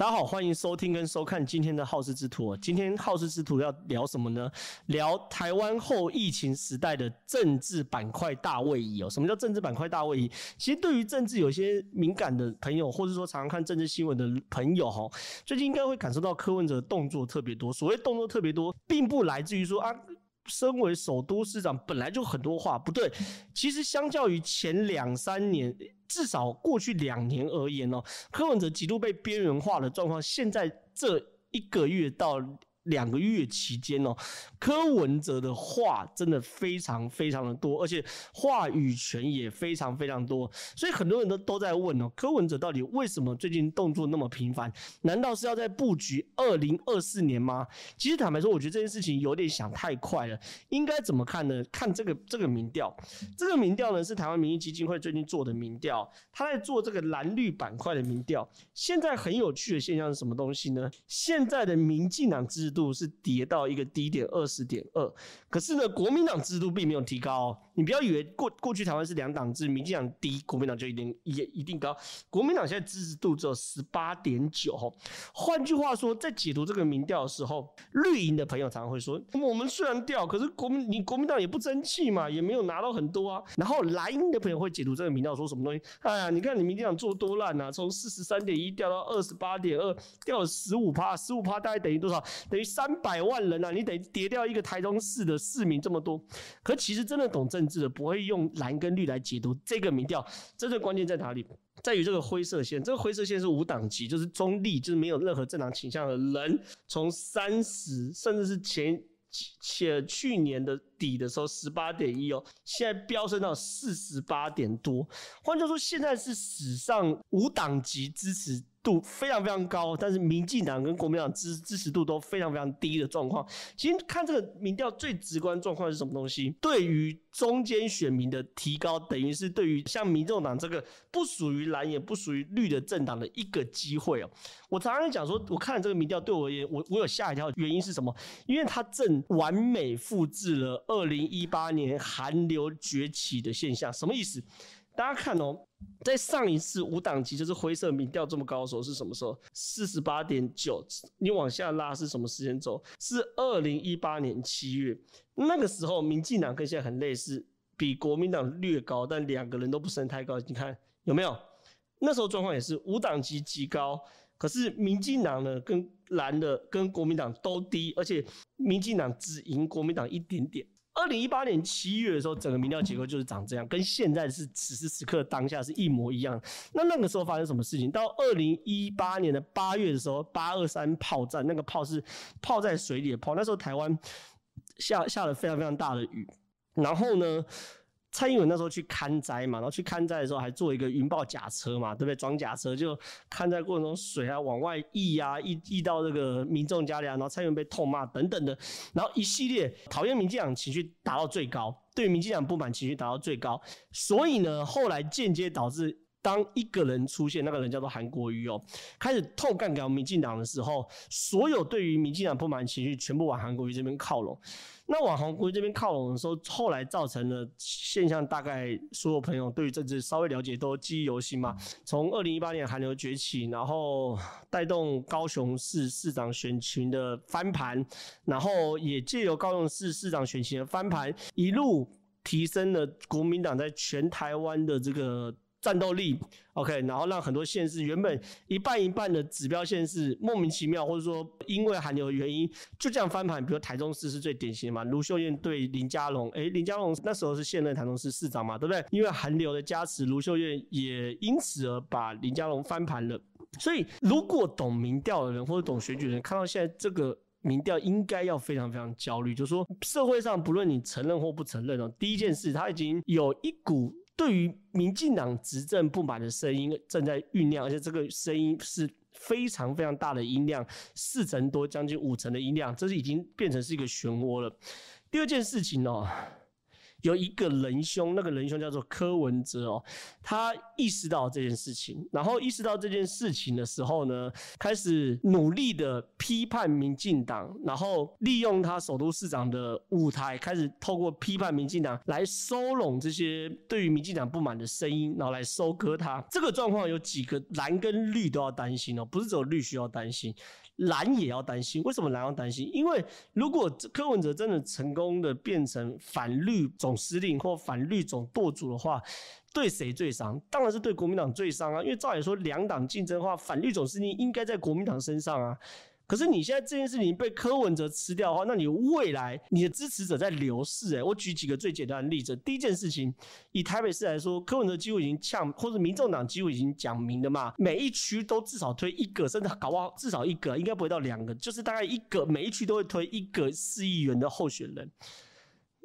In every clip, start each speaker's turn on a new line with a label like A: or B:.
A: 大家好，欢迎收听跟收看今天的好事之徒。今天好事之徒要聊什么呢？聊台湾后疫情时代的政治板块大位移哦。什么叫政治板块大位移？其实对于政治有些敏感的朋友，或者说常常看政治新闻的朋友哈，最近应该会感受到柯文哲动作特别多。所谓动作特别多，并不来自于说啊，身为首都市长本来就很多话，不对。其实相较于前两三年。至少过去两年而言呢，柯文哲极度被边缘化的状况，现在这一个月到。两个月期间哦，柯文哲的话真的非常非常的多，而且话语权也非常非常多，所以很多人都都在问哦，柯文哲到底为什么最近动作那么频繁？难道是要在布局二零二四年吗？其实坦白说，我觉得这件事情有点想太快了。应该怎么看呢？看这个这个民调，这个民调呢是台湾民意基金会最近做的民调，他在做这个蓝绿板块的民调。现在很有趣的现象是什么东西呢？现在的民进党制度度是跌到一个低点二十点二，可是呢，国民党制度并没有提高。你不要以为过过去台湾是两党制，民进党低，国民党就一定也一定高。国民党现在支持度只有十八点九。换句话说，在解读这个民调的时候，绿营的朋友常常会说：我们虽然掉，可是国民你国民党也不争气嘛，也没有拿到很多啊。然后蓝营的朋友会解读这个民调说什么东西？哎呀，你看你民进党做多烂啊，从四十三点一掉到二十八点二，掉了十五趴，十五趴大概等于多少？等三百万人啊！你得跌掉一个台中市的市民这么多，可其实真的懂政治的不会用蓝跟绿来解读这个民调。真正关键在哪里？在于这个灰色线，这个灰色线是无党籍，就是中立，就是没有任何政党倾向的人，从三十甚至是前且去年的底的时候十八点一哦，现在飙升到四十八点多。换句话说，现在是史上无党籍支持度非常非常高，但是民进党跟国民党支支持度都非常非常低的状况。其实看这个民调最直观状况是什么东西？对于中间选民的提高，等于是对于像民众党这个不属于蓝也不属于绿的政党的一个机会哦。我常常讲说，我看这个民调对我而言，我我有吓一跳，原因是什么？因为它正完美复制了二零一八年韩流崛起的现象。什么意思？大家看哦。在上一次无党籍就是灰色民调这么高的时候是什么时候？四十八点九，你往下拉是什么时间轴？是二零一八年七月，那个时候民进党跟现在很类似，比国民党略高，但两个人都不是太高。你看有没有？那时候状况也是无党籍极高，可是民进党呢跟蓝的跟国民党都低，而且民进党只赢国民党一点点。二零一八年七月的时候，整个民调结构就是长这样，跟现在是此时此刻当下是一模一样。那那个时候发生什么事情？到二零一八年的八月的时候，八二三炮战，那个炮是泡在水里的炮。那时候台湾下下了非常非常大的雨，然后呢，蔡英文那时候去看灾嘛，然后去看灾的时候还坐一个云豹甲车嘛，对不对？装甲车就看灾过程中水啊往外溢啊，溢溢到这个民众家里啊，然后蔡英文被痛骂等等的，然后一系列讨厌民进党情绪达到最高，对民进党不满情绪达到最高，所以呢，后来间接导致当一个人出现，那个人叫做韩国瑜哦，开始痛干掉民进党的时候，所有对于民进党不满情绪全部往韩国瑜这边靠拢。那往韩国瑜这边靠拢的时候，后来造成了现象，大概所有朋友对于政治稍微了解都记忆犹新嘛。从二零一八年韩流崛起，然后带动高雄市市长选情的翻盘，然后也借由高雄市市长选情的翻盘，一路提升了国民党在全台湾的这个。战斗力，OK，然后让很多县市原本一半一半的指标县市莫名其妙，或者说因为韩流的原因就这样翻盘。比如台中市是最典型的嘛，卢秀燕对林佳龙，诶，林佳龙那时候是现任台中市市长嘛，对不对？因为韩流的加持，卢秀燕也因此而把林佳龙翻盘了。所以，如果懂民调的人或者懂选举的人，看到现在这个民调，应该要非常非常焦虑，就是说社会上不论你承认或不承认哦，第一件事，他已经有一股。对于民进党执政不满的声音正在酝酿，而且这个声音是非常非常大的音量，四成多，将近五成的音量，这是已经变成是一个漩涡了。第二件事情哦，有一个仁兄，那个仁兄叫做柯文哲哦，他意识到这件事情，然后意识到这件事情的时候呢，开始努力的批判民进党，然后利用他首都市长的舞台，开始透过批判民进党来收拢这些对于民进党不满的声音，然后来收割他。这个状况有几个蓝跟绿都要担心哦，不是只有绿需要担心。蓝也要担心，为什么蓝要担心？因为如果柯文哲真的成功的变成反绿总司令或反绿总舵主的话，对谁最伤？当然是对国民党最伤啊！因为照理说两党竞争的话，反绿总司令应该在国民党身上啊。可是你现在这件事情被柯文哲吃掉的话，那你未来你的支持者在流逝。诶，我举几个最简单的例子。第一件事情，以台北市来说，柯文哲几乎已经呛，或者民众党几乎已经讲明的嘛，每一区都至少推一个，甚至搞不好至少一个，应该不会到两个，就是大概一个，每一区都会推一个市议员的候选人。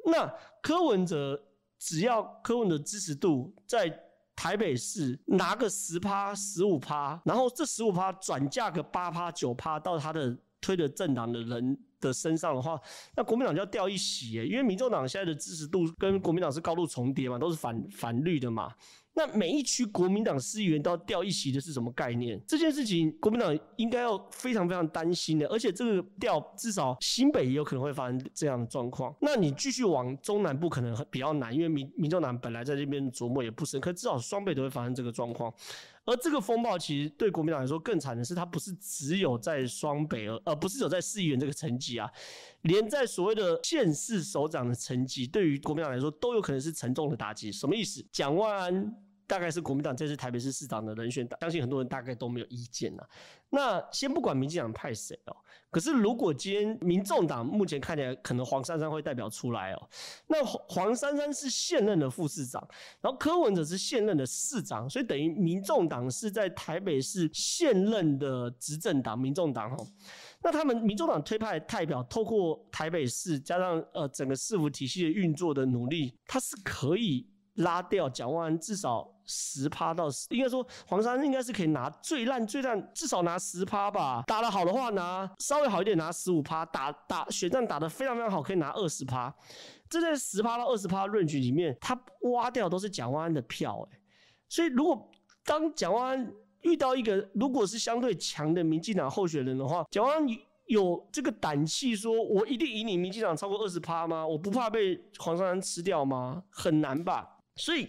A: 那柯文哲只要柯文哲支持度在。台北市拿个十趴、十五趴，然后这十五趴转嫁个八趴、九趴到他的推的政党的人的身上的话，那国民党就要掉一席耶，因为民众党现在的支持度跟国民党是高度重叠嘛，都是反反绿的嘛。那每一区国民党市议员都要掉一席的是什么概念？这件事情国民党应该要非常非常担心的，而且这个掉至少新北也有可能会发生这样的状况。那你继续往中南部可能比较难，因为民民众党本来在这边琢磨也不深，可至少双北都会发生这个状况。而这个风暴其实对国民党来说更惨的是，它不是只有在双北，而而不是有在市议员这个层级啊，连在所谓的县市首长的层级，对于国民党来说都有可能是沉重的打击。什么意思？蒋万安。大概是国民党这次台北市市长的人选，相信很多人大概都没有意见了。那先不管民进党派谁哦，可是如果今天民众党目前看起来可能黄珊珊会代表出来哦，那黄珊珊是现任的副市长，然后柯文哲是现任的市长，所以等于民众党是在台北市现任的执政党，民众党哦，那他们民众党推派代表透过台北市加上呃整个市府体系的运作的努力，他是可以拉掉蒋万安至少。十趴到十，应该说黄山应该是可以拿最烂最烂，至少拿十趴吧。打得好的话拿稍微好一点拿十五趴，打打选战打得非常非常好，可以拿二十趴。这在十趴到二十趴 range 里面，他挖掉都是蒋万安的票哎。所以如果当蒋万安遇到一个如果是相对强的民进党候选人的话，蒋万安有这个胆气说，我一定赢你民进党超过二十趴吗？我不怕被黄珊珊吃掉吗？很难吧。所以。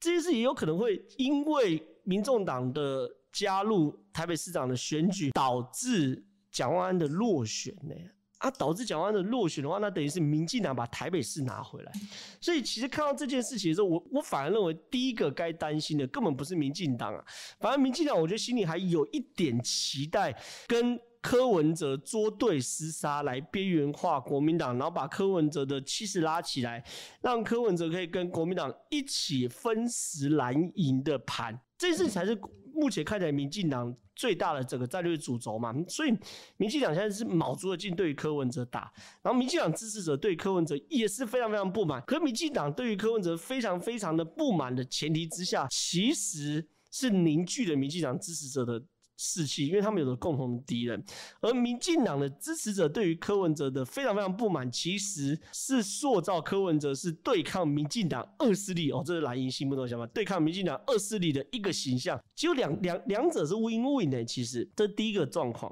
A: 这件事也有可能会因为民众党的加入台北市长的选举，导致蒋万安的落选呢？啊，导致蒋万安的落选的话，那等于是民进党把台北市拿回来。所以其实看到这件事情的时候，我我反而认为第一个该担心的根本不是民进党啊，反而民进党我觉得心里还有一点期待跟。柯文哲捉对厮杀来边缘化国民党，然后把柯文哲的气势拉起来，让柯文哲可以跟国民党一起分食蓝营的盘，这次才是目前看起来民进党最大的整个战略主轴嘛。所以民进党现在是卯足了劲对于柯文哲打，然后民进党支持者对柯文哲也是非常非常不满。可民进党对于柯文哲非常非常的不满的前提之下，其实是凝聚了民进党支持者的。士气，因为他们有着共同的敌人，而民进党的支持者对于柯文哲的非常非常不满，其实是塑造柯文哲是对抗民进党恶势力。哦，这是蓝营心目中想法，对抗民进党恶势力的一个形象，就两两两者是 win win 的，其实。这第一个状况。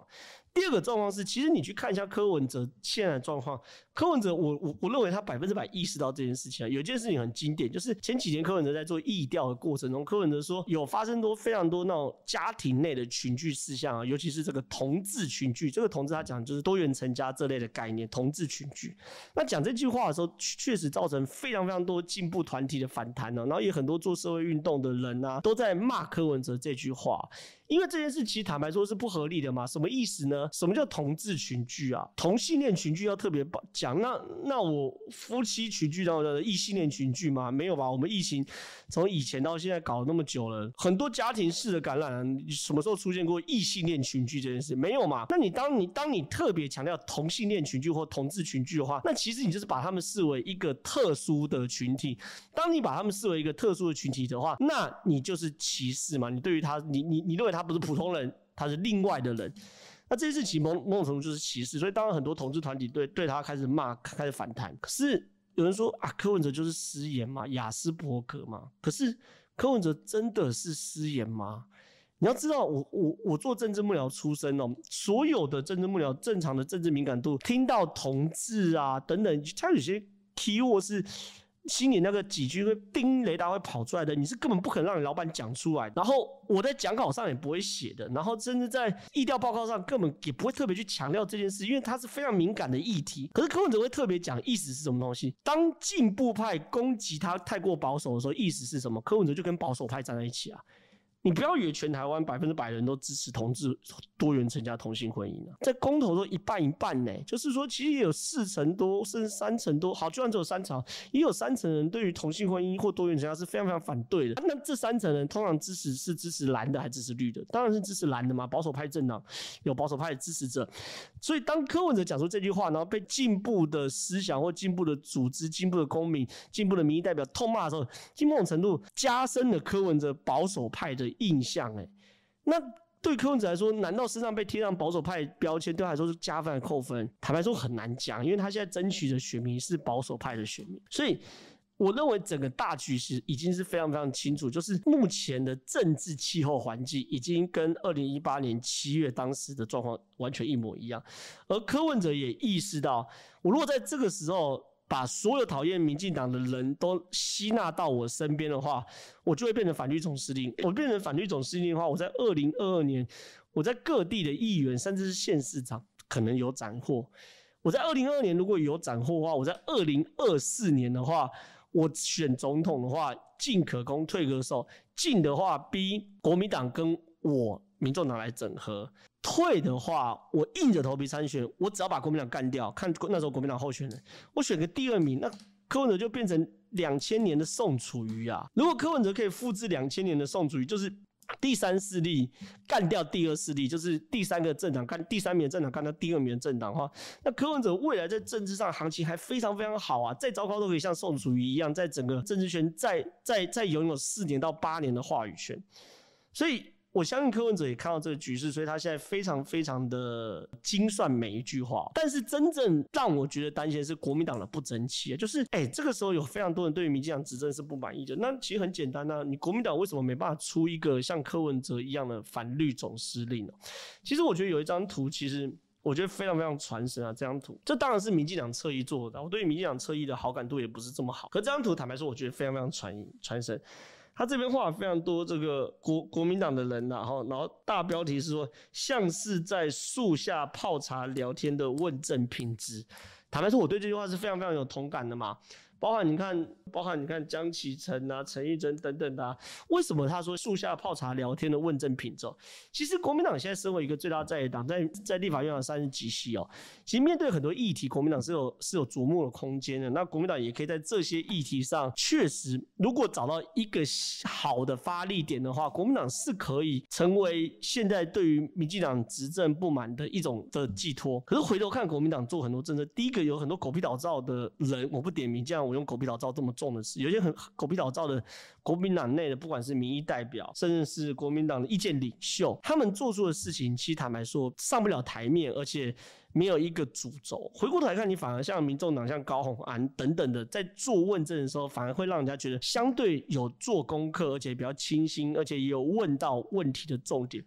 A: 第二个状况是，其实你去看一下柯文哲现在的状况。柯文哲我，我我认为他百分之百意识到这件事情啊。有一件事情很经典，就是前几天柯文哲在做疫调的过程中，柯文哲说有发生多非常多那种家庭内的群聚事项啊，尤其是这个同志群聚。这个同志他讲就是多元成家这类的概念，同志群聚。那讲这句话的时候，确实造成非常非常多进步团体的反弹呢。然后也很多做社会运动的人啊，都在骂柯文哲这句话。因为这件事其实坦白说是不合理的嘛，什么意思呢？什么叫同志群聚啊？同性恋群聚要特别讲，那那我夫妻群聚到的异性恋群聚吗？没有吧？我们疫情从以前到现在搞了那么久了，很多家庭式的感染，什么时候出现过异性恋群聚这件事？没有嘛？那你当你当你特别强调同性恋群聚或同志群聚的话，那其实你就是把他们视为一个特殊的群体。当你把他们视为一个特殊的群体的话，那你就是歧视嘛？你对于他，你你你认为？他不是普通人，他是另外的人。那这次起某某种程度就是歧视，所以当然很多同志团体对对他开始骂，开始反弹。可是有人说啊，柯文哲就是失言嘛，雅斯伯格嘛。可是柯文哲真的是失言吗？你要知道我，我我我做政治幕僚出身哦，所有的政治幕僚正常的政治敏感度，听到同志啊等等，他有些 keyword 是。心里那个几句会叮雷达会跑出来的，你是根本不可能让你老板讲出来。然后我在讲稿上也不会写的，然后甚至在议调报告上根本也不会特别去强调这件事，因为它是非常敏感的议题。可是柯文哲会特别讲，意思是什么东西？当进步派攻击他太过保守的时候，意思是什么？柯文哲就跟保守派站在一起啊。你不要以为全台湾百分之百的人都支持同志多元成家同性婚姻啊，在公投都一半一半呢，就是说其实也有四成多甚至三成多，好，就算只有三成，也有三成人对于同性婚姻或多元成家是非常非常反对的。那这三成人通常支持是支持蓝的还是支持绿的？当然是支持蓝的嘛，保守派政党有保守派的支持者。所以当柯文哲讲出这句话，然后被进步的思想或进步的组织、进步的公民、进步的民意代表痛骂的时候，某种程度加深了柯文哲保守派的印象。哎，那对柯文哲来说，难道身上被贴上保守派标签，对他来说是加分还扣分？坦白说很难讲，因为他现在争取的选民是保守派的选民，所以。我认为整个大局势已经是非常非常清楚，就是目前的政治气候环境已经跟二零一八年七月当时的状况完全一模一样。而柯文哲也意识到，我如果在这个时候把所有讨厌民进党的人都吸纳到我身边的话，我就会变成反绿总司令。我变成反绿总司令的话，我在二零二二年，我在各地的议员甚至是县市长可能有斩获。我在二零二二年如果有斩获的话，我在二零二四年的话。我选总统的话，进可攻，退可守。进的话，逼国民党跟我民众党来整合；退的话，我硬着头皮参选。我只要把国民党干掉，看那时候国民党候选人，我选个第二名，那柯文哲就变成两千年的宋楚瑜啊！如果柯文哲可以复制两千年的宋楚瑜，就是。第三势力干掉第二势力，就是第三个政党干第三名的政党干掉第二名的政党的话，那柯文哲未来在政治上行情还非常非常好啊！再糟糕都可以像宋楚瑜一样，在整个政治圈再再再拥有四年到八年的话语权，所以。我相信柯文哲也看到这个局势，所以他现在非常非常的精算每一句话。但是真正让我觉得担心的是国民党的不争气啊，就是哎、欸，这个时候有非常多人对于民进党执政是不满意的。那其实很简单呐、啊，你国民党为什么没办法出一个像柯文哲一样的反绿总司令呢？其实我觉得有一张图，其实我觉得非常非常传神啊。这张图，这当然是民进党侧翼做的，我对于民进党侧翼的好感度也不是这么好。可这张图坦白说，我觉得非常非常传传神。他这边画非常多这个国国民党的人然后然后大标题是说，像是在树下泡茶聊天的问政品质。坦白说，我对这句话是非常非常有同感的嘛。包含你看，包含你看江启臣啊、陈玉珍等等的、啊，为什么他说树下泡茶聊天的问政品质？其实国民党现在身为一个最大在野党，在在立法院有三十几席哦，其实面对很多议题，国民党是有是有琢磨的空间的。那国民党也可以在这些议题上，确实如果找到一个好的发力点的话，国民党是可以成为现在对于民进党执政不满的一种的寄托。可是回头看国民党做很多政策，第一个有很多狗屁倒灶的人，我不点名这样。我用狗皮倒灶这么重的事，有些很狗皮倒灶的国民党内的，不管是民意代表，甚至是国民党的意见领袖，他们做出的事情，其实坦白说上不了台面，而且没有一个主轴。回过头来看，你反而像民众党、像高虹安等等的，在做问政的时候，反而会让人家觉得相对有做功课，而且比较清新，而且也有问到问题的重点。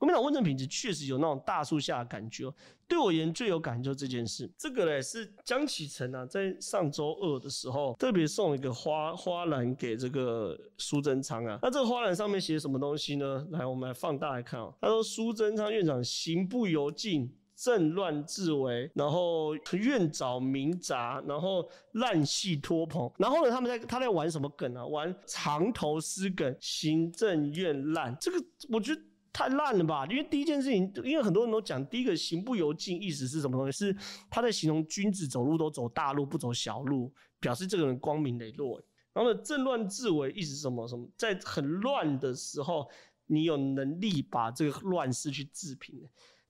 A: 国民党问政品质确实有那种大树下的感觉。对我而言最有感就是这件事。这个呢是江启臣啊，在上周二的时候特别送一个花花篮给这个苏贞昌啊。那这个花篮上面写什么东西呢？来，我们来放大来看哦。他说苏贞昌院长行不由径，政乱治危，然后院找民杂，然后烂戏拖棚。然后呢，他们在他在玩什么梗啊？玩藏头诗梗，行政院烂。这个我觉得。太烂了吧！因为第一件事情，因为很多人都讲，第一个行不由径，意思是什么东西？是他在形容君子走路都走大路，不走小路，表示这个人光明磊落。然后呢，政乱治危，意思是什么？什么在很乱的时候，你有能力把这个乱世去治平。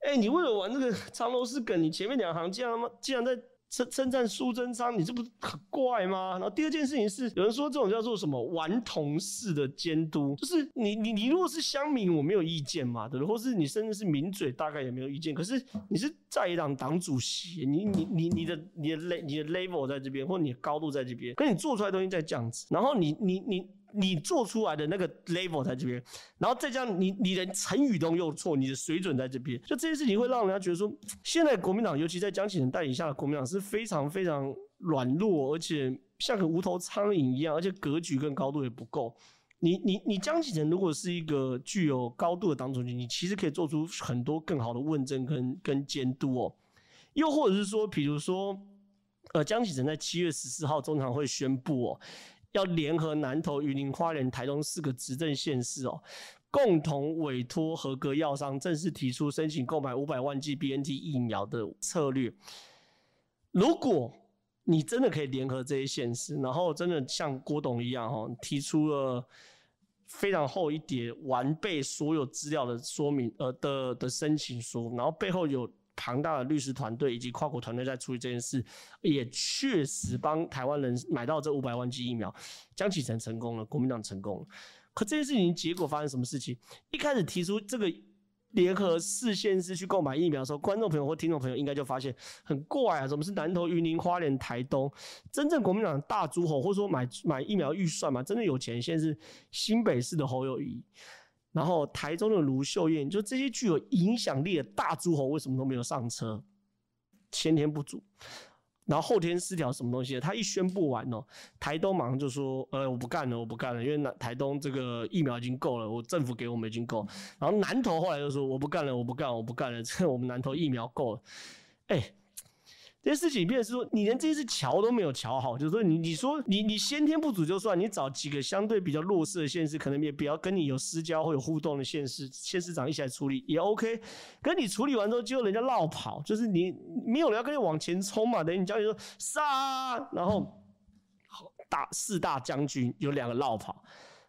A: 哎、你为了玩这个藏头诗梗，你前面两行竟然他妈竟然在称称赞苏贞昌，你这不是很怪吗？然后第二件事情是，有人说这种叫做什么顽童式的监督，就是你你你如果是乡民，我没有意见嘛，对不对？或是你甚至是名嘴，大概也没有意见。可是你是在野党党主席，你你你你的你的 l 你的 level 在这边，或你的高度在这边，跟你做出来东西在这样子，然后你你你你做出来的那个 level 在这边，然后再这样，你你连成语都用错，你的水准在这边，就这件事情会让人家觉得说，现在国民党，尤其在江启臣带领下的国民党是。非常非常软弱，而且像个无头苍蝇一样，而且格局跟高度也不够。你你你江启臣如果是一个具有高度的党主席，你其实可以做出很多更好的问政跟跟监督哦。又或者是说，比如说，呃，江启臣在七月十四号中常会宣布哦，要联合南投、云林、花莲、台东四个执政县市哦，共同委托合格药商正式提出申请购买五百万剂 BNT 疫苗的策略。如果你真的可以联合这些县市，然后真的像郭董一样哈，提出了非常厚一叠完备所有资料的说明呃的的申请书，然后背后有庞大的律师团队以及跨国团队在处理这件事，也确实帮台湾人买到这五百万剂疫苗，江启臣成功了，国民党成功了。可这件事情结果发生什么事情？一开始提出这个。联合四县市去购买疫苗的时候，观众朋友或听众朋友应该就发现很怪啊，怎么是南投、云林、花莲、台东？真正国民党大诸侯，或者说买买疫苗预算嘛，真的有钱，现在是新北市的侯友谊，然后台中的卢秀燕，就这些具有影响力的大诸侯，为什么都没有上车？先天不足。然后后天失调什么东西？他一宣布完哦，台东马上就说：“呃，我不干了，我不干了，因为南台东这个疫苗已经够了，我政府给我们已经够。”然后南投后来就说：“我不干了，我不干，我不干了，这我们南投疫苗够了。”哎。这些事情，变成是说，你连这些桥都没有桥好，就是说你，你说你你先天不足就算，你找几个相对比较弱势的县市，可能也比较跟你有私交或有互动的县市县市长一起来处理也 OK。跟你处理完之后，结果人家落跑，就是你没有人要跟你往前冲嘛，等于你叫你说杀，然后大四大将军有两个落跑，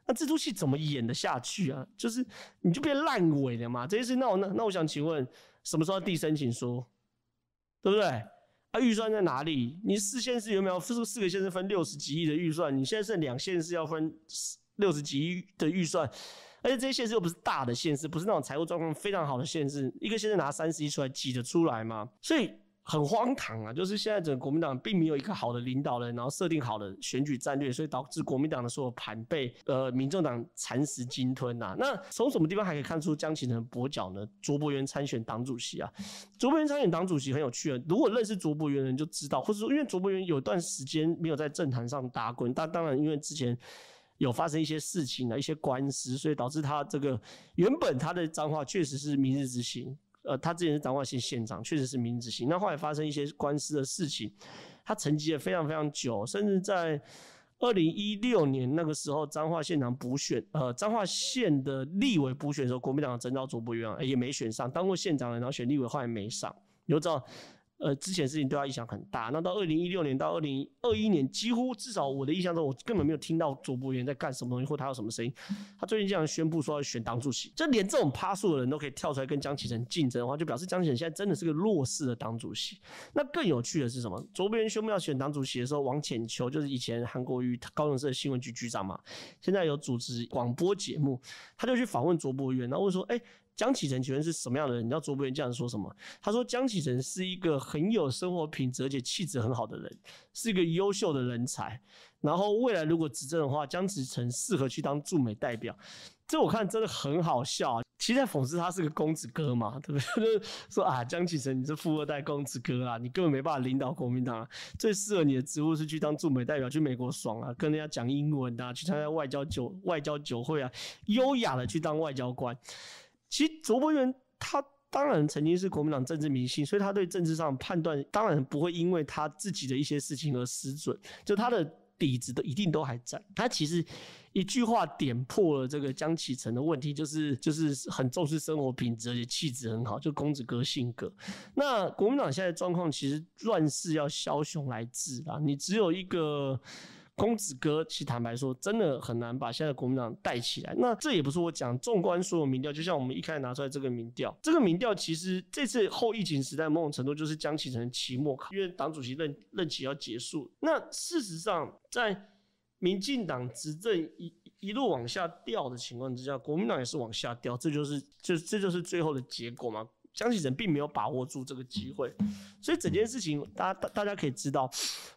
A: 那这出戏怎么演得下去啊？就是你就变烂尾了嘛。这些事，那我那那我想请问，什么时候递申请书，对不对？啊，预算在哪里？你四县市有没有四四个县市分六十几亿的预算？你现在剩两县市要分六十几亿的预算，而且这些县市又不是大的县市，不是那种财务状况非常好的县市，一个县市拿三十亿出来挤得出来吗？所以。很荒唐啊！就是现在整个国民党并没有一个好的领导人，然后设定好的选举战略，所以导致国民党的所有盘被呃民众党蚕食鲸吞呐。那从什么地方还可以看出江启臣的跛脚呢？卓博源参选党主席啊，卓博源参选党主席很有趣啊。如果认识卓博源的人就知道，或者说因为卓博源有段时间没有在政坛上打滚，但当然因为之前有发生一些事情啊一些官司，所以导致他这个原本他的脏话确实是明日之星。呃，他之前是彰化县县长，确实是明日之星。那后来发生一些官司的事情，他沉寂了非常非常久，甚至在二零一六年那个时候，彰化县长补选，呃，彰化县的立委补选的时候，国民党征召卓伯源也没选上，当过县长的，然后选立委后来没上，你就知道。呃，之前事情对他影响很大。那到二零一六年到二零二一年，几乎至少我的印象中，我根本没有听到卓博源在干什么东西，或他有什么声音。他最近竟然宣布说要选党主席，就连这种趴数的人都可以跳出来跟江启臣竞争的话，就表示江启臣现在真的是个弱势的党主席。那更有趣的是什么？卓博源宣布要选党主席的时候，王浅秋就是以前韩国瑜高雄市的新闻局局长嘛，现在有主持广播节目，他就去访问卓博源，然后问说：“哎、”江启臣请问是什么样的人？你知道卓博源这样说什么？他说江启臣是一个很有生活品质而且气质很好的人，是一个优秀的人才。然后未来如果执政的话，江启臣适合去当驻美代表。这我看真的很好笑啊！其实在讽刺他是个公子哥嘛，对不对？就是说啊，江启臣你是富二代公子哥啊，你根本没办法领导国民党啊。最适合你的职务是去当驻美代表，去美国爽啊，跟人家讲英文啊，去参加外交酒外交酒会啊，优雅的去当外交官。其实卓博源他当然曾经是国民党政治明星，所以他对政治上判断当然不会因为他自己的一些事情而失准，就他的底子都一定都还在。他其实一句话点破了这个江启臣的问题，就是就是很重视生活品质，而且气质很好，就公子哥性格。那国民党现在状况其实乱世要枭雄来治啊，你只有一个。公子哥，其实坦白说，真的很难把现在国民党带起来。那这也不是我讲，纵观所有民调，就像我们一开始拿出来这个民调，这个民调其实这次后疫情时代某种程度就是江启臣期末考，因为党主席任任期要结束。那事实上，在民进党执政一一路往下掉的情况之下，国民党也是往下掉，这就是就这就是最后的结果嘛。江启臣并没有把握住这个机会，所以整件事情，大家大家可以知道，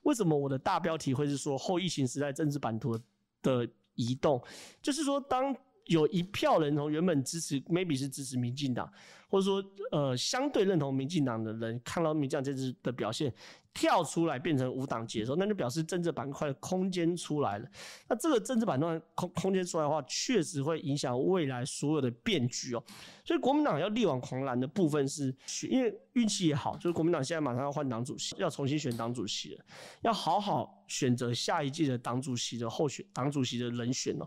A: 为什么我的大标题会是说后疫情时代政治版图的移动，就是说当有一票人从原本支持，maybe 是支持民进党，或者说呃相对认同民进党的人，看到民进党这次的表现。跳出来变成无党籍的时候，那就表示政治板块的空间出来了。那这个政治板块空空间出来的话，确实会影响未来所有的变局哦。所以国民党要力挽狂澜的部分是，因为运气也好，就是国民党现在马上要换党主席，要重新选党主席了，要好好选择下一届的党主席的候选党主席的人选哦。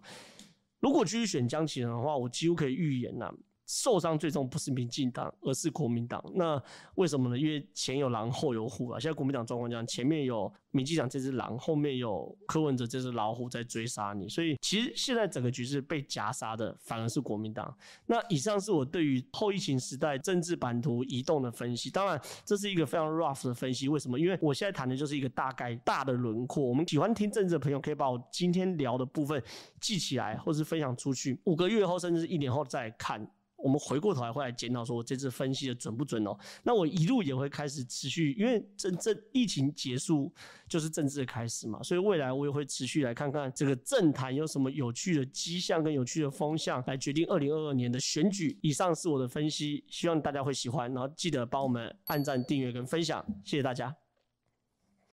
A: 如果继续选江启臣的话，我几乎可以预言呐。受伤最重不是民进党，而是国民党。那为什么呢？因为前有狼，后有虎啊。现在国民党状况这样，前面有民进党这只狼，后面有柯文哲这只老虎在追杀你。所以其实现在整个局势被夹杀的反而是国民党。那以上是我对于后疫情时代政治版图移动的分析。当然，这是一个非常 rough 的分析。为什么？因为我现在谈的就是一个大概大的轮廓。我们喜欢听政治的朋友可以把我今天聊的部分记起来，或是分享出去。五个月后，甚至一年后再看。我们回过头来会来检讨，说我这次分析的准不准哦？那我一路也会开始持续，因为真正疫情结束就是政治的开始嘛，所以未来我也会持续来看看这个政坛有什么有趣的迹象跟有趣的风向，来决定二零二二年的选举。以上是我的分析，希望大家会喜欢，然后记得帮我们按赞、订阅跟分享，谢谢大家。